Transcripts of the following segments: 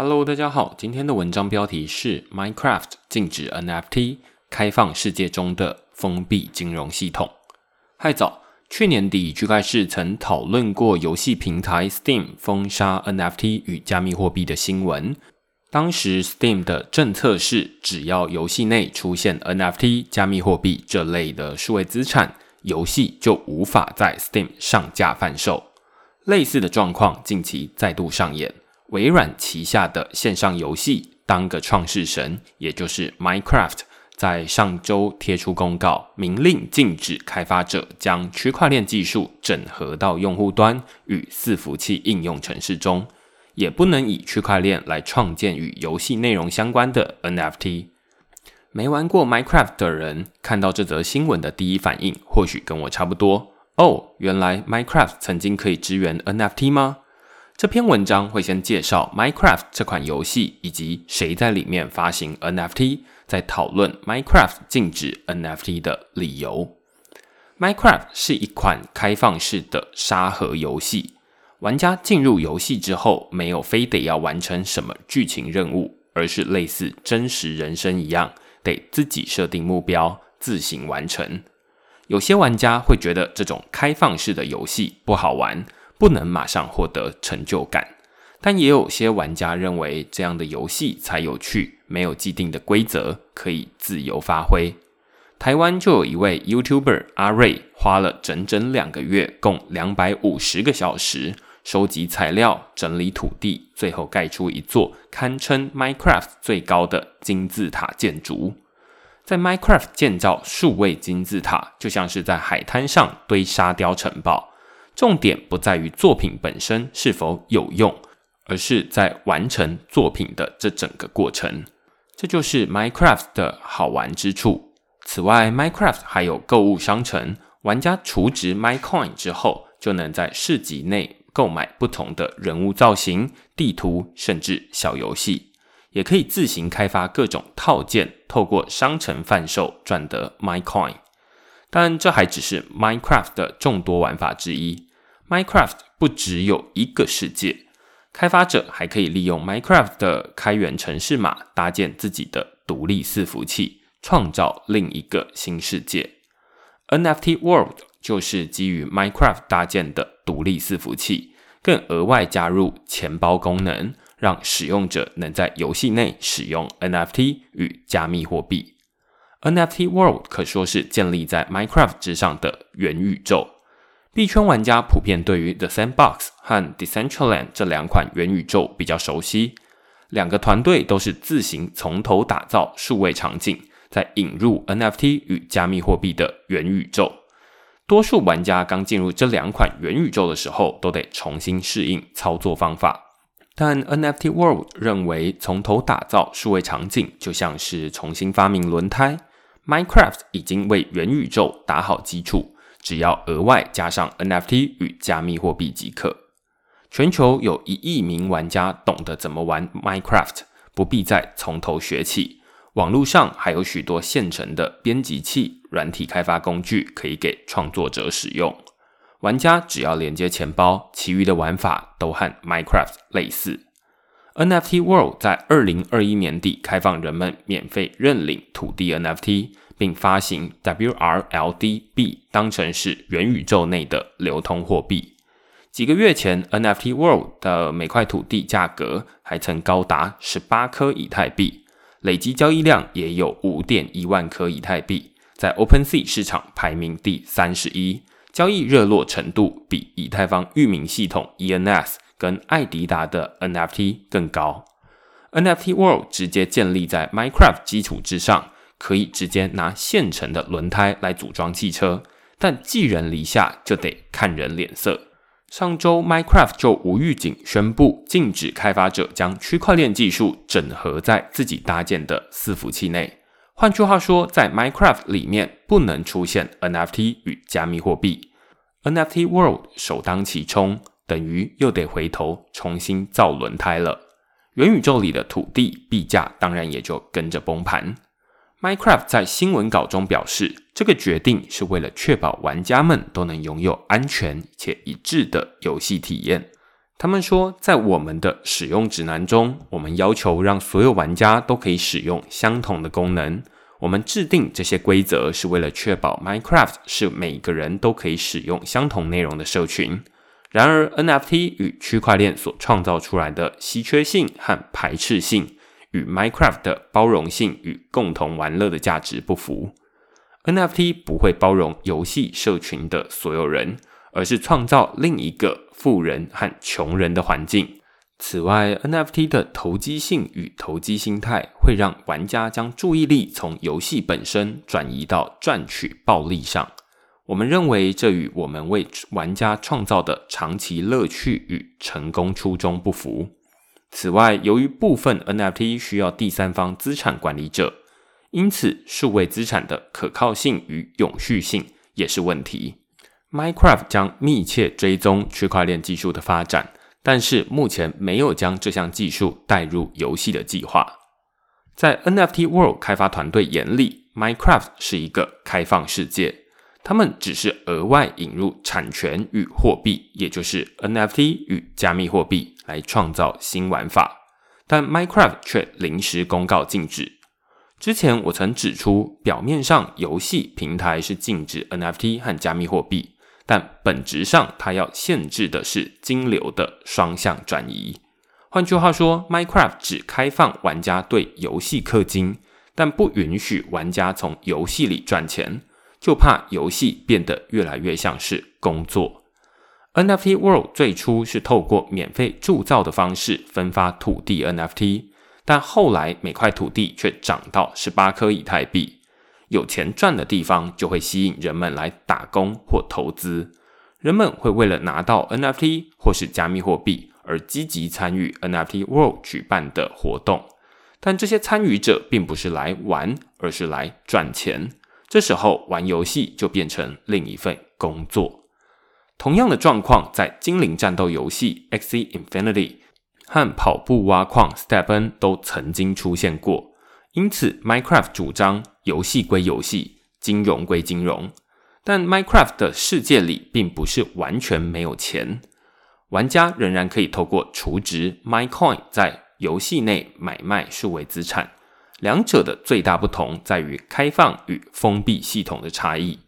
Hello，大家好，今天的文章标题是 Minecraft 禁止 NFT，开放世界中的封闭金融系统。嗨早，去年底区块市曾讨论过游戏平台 Steam 封杀 NFT 与加密货币的新闻。当时 Steam 的政策是，只要游戏内出现 NFT、加密货币这类的数位资产，游戏就无法在 Steam 上架贩售。类似的状况近期再度上演。微软旗下的线上游戏《当个创世神》，也就是 Minecraft，在上周贴出公告，明令禁止开发者将区块链技术整合到用户端与伺服器应用程式中，也不能以区块链来创建与游戏内容相关的 NFT。没玩过 Minecraft 的人看到这则新闻的第一反应，或许跟我差不多。哦，原来 Minecraft 曾经可以支援 NFT 吗？这篇文章会先介绍 Minecraft 这款游戏以及谁在里面发行 NFT，再讨论 Minecraft 禁止 NFT 的理由。Minecraft 是一款开放式的沙盒游戏，玩家进入游戏之后，没有非得要完成什么剧情任务，而是类似真实人生一样，得自己设定目标，自行完成。有些玩家会觉得这种开放式的游戏不好玩。不能马上获得成就感，但也有些玩家认为这样的游戏才有趣，没有既定的规则，可以自由发挥。台湾就有一位 YouTuber 阿瑞，花了整整两个月，共两百五十个小时，收集材料、整理土地，最后盖出一座堪称 Minecraft 最高的金字塔建筑。在 Minecraft 建造数位金字塔，就像是在海滩上堆沙雕城堡。重点不在于作品本身是否有用，而是在完成作品的这整个过程。这就是 Minecraft 的好玩之处。此外，Minecraft 还有购物商城，玩家储值 MyCoin 之后，就能在市集内购买不同的人物造型、地图，甚至小游戏，也可以自行开发各种套件，透过商城贩售赚得 MyCoin。但这还只是 Minecraft 的众多玩法之一。Minecraft 不只有一个世界，开发者还可以利用 Minecraft 的开源程式码搭建自己的独立伺服器，创造另一个新世界。NFT World 就是基于 Minecraft 搭建的独立伺服器，更额外加入钱包功能，让使用者能在游戏内使用 NFT 与加密货币。NFT World 可说是建立在 Minecraft 之上的元宇宙。币圈玩家普遍对于 The Sandbox 和 Decentraland 这两款元宇宙比较熟悉，两个团队都是自行从头打造数位场景，再引入 NFT 与加密货币的元宇宙。多数玩家刚进入这两款元宇宙的时候，都得重新适应操作方法。但 NFT World 认为，从头打造数位场景就像是重新发明轮胎，Minecraft 已经为元宇宙打好基础。只要额外加上 NFT 与加密货币即可。全球有一亿名玩家懂得怎么玩 Minecraft，不必再从头学起。网络上还有许多现成的编辑器、软体开发工具可以给创作者使用。玩家只要连接钱包，其余的玩法都和 Minecraft 类似。NFT World 在二零二一年底开放人们免费认领土地 NFT。并发行 WRLD 币，当成是元宇宙内的流通货币。几个月前，NFT World 的每块土地价格还曾高达十八颗以太币，累积交易量也有五点一万颗以太币，在 OpenSea 市场排名第三十一，交易热络程度比以太坊域名系统 ENS 跟艾迪达的 NFT 更高。NFT World 直接建立在 Minecraft 基础之上。可以直接拿现成的轮胎来组装汽车，但寄人篱下就得看人脸色。上周，Minecraft 就无预警宣布禁止开发者将区块链技术整合在自己搭建的伺服器内。换句话说，在 Minecraft 里面不能出现 NFT 与加密货币。NFT World 首当其冲，等于又得回头重新造轮胎了。元宇宙里的土地币价当然也就跟着崩盘。Minecraft 在新闻稿中表示，这个决定是为了确保玩家们都能拥有安全且一致的游戏体验。他们说，在我们的使用指南中，我们要求让所有玩家都可以使用相同的功能。我们制定这些规则是为了确保 Minecraft 是每个人都可以使用相同内容的社群。然而，NFT 与区块链所创造出来的稀缺性和排斥性，与 Minecraft 的包容性与共同玩乐的价值不符。NFT 不会包容游戏社群的所有人，而是创造另一个富人和穷人的环境。此外，NFT 的投机性与投机心态会让玩家将注意力从游戏本身转移到赚取暴利上。我们认为这与我们为玩家创造的长期乐趣与成功初衷不符。此外，由于部分 NFT 需要第三方资产管理者，因此数位资产的可靠性与永续性也是问题。Minecraft 将密切追踪区块链技术的发展，但是目前没有将这项技术带入游戏的计划。在 NFT World 开发团队眼里，Minecraft 是一个开放世界。他们只是额外引入产权与货币，也就是 NFT 与加密货币，来创造新玩法。但 Minecraft 却临时公告禁止。之前我曾指出，表面上游戏平台是禁止 NFT 和加密货币，但本质上它要限制的是金流的双向转移。换句话说，Minecraft 只开放玩家对游戏氪金，但不允许玩家从游戏里赚钱。就怕游戏变得越来越像是工作。NFT World 最初是透过免费铸造的方式分发土地 NFT，但后来每块土地却涨到十八颗以太币。有钱赚的地方就会吸引人们来打工或投资。人们会为了拿到 NFT 或是加密货币而积极参与 NFT World 举办的活动，但这些参与者并不是来玩，而是来赚钱。这时候玩游戏就变成另一份工作。同样的状况在精灵战斗游戏《X Infinity》和跑步挖矿《Step N》都曾经出现过。因此，Minecraft 主张游戏归游戏，金融归金融。但 Minecraft 的世界里并不是完全没有钱，玩家仍然可以透过储值 MyCoin 在游戏内买卖数位资产。两者的最大不同在于开放与封闭系统的差异。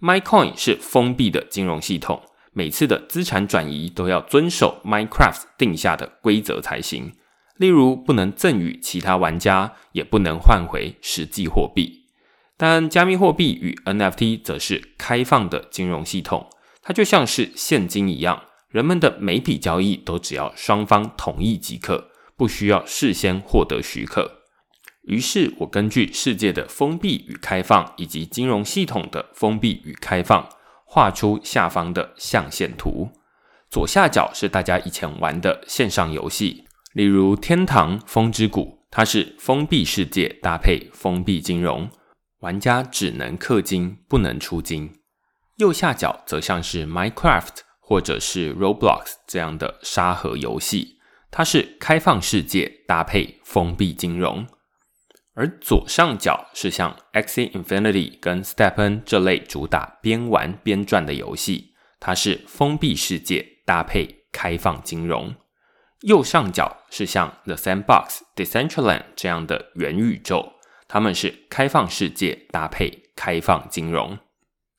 MyCoin 是封闭的金融系统，每次的资产转移都要遵守 Minecraft 定下的规则才行。例如，不能赠予其他玩家，也不能换回实际货币。但加密货币与 NFT 则是开放的金融系统，它就像是现金一样，人们的每笔交易都只要双方同意即可，不需要事先获得许可。于是我根据世界的封闭与开放，以及金融系统的封闭与开放，画出下方的象限图。左下角是大家以前玩的线上游戏，例如《天堂风之谷》，它是封闭世界搭配封闭金融，玩家只能氪金，不能出金。右下角则像是 Minecraft 或者是 Roblox 这样的沙盒游戏，它是开放世界搭配封闭金融。而左上角是像 X Infinity 跟 Step N 这类主打边玩边赚的游戏，它是封闭世界搭配开放金融。右上角是像 The Sandbox、Decentraland 这样的元宇宙，它们是开放世界搭配开放金融。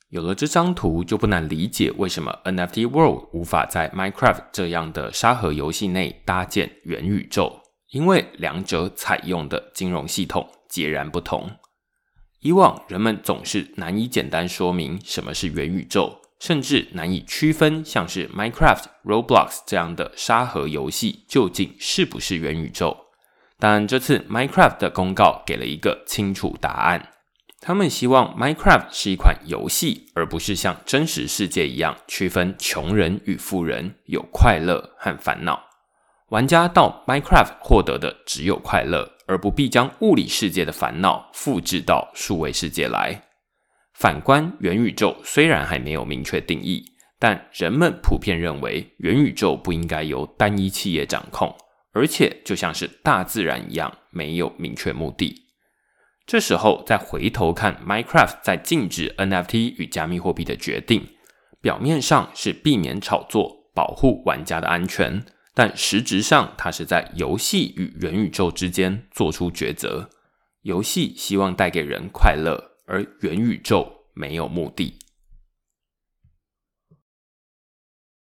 有了这张图，就不难理解为什么 NFT World 无法在 Minecraft 这样的沙盒游戏内搭建元宇宙。因为两者采用的金融系统截然不同，以往人们总是难以简单说明什么是元宇宙，甚至难以区分像是 Minecraft、Roblox 这样的沙盒游戏究竟是不是元宇宙。但这次 Minecraft 的公告给了一个清楚答案，他们希望 Minecraft 是一款游戏，而不是像真实世界一样区分穷人与富人，有快乐和烦恼。玩家到 Minecraft 获得的只有快乐，而不必将物理世界的烦恼复制到数位世界来。反观元宇宙，虽然还没有明确定义，但人们普遍认为元宇宙不应该由单一企业掌控，而且就像是大自然一样，没有明确目的。这时候再回头看 Minecraft 在禁止 NFT 与加密货币的决定，表面上是避免炒作。保护玩家的安全，但实质上它是在游戏与元宇宙之间做出抉择。游戏希望带给人快乐，而元宇宙没有目的。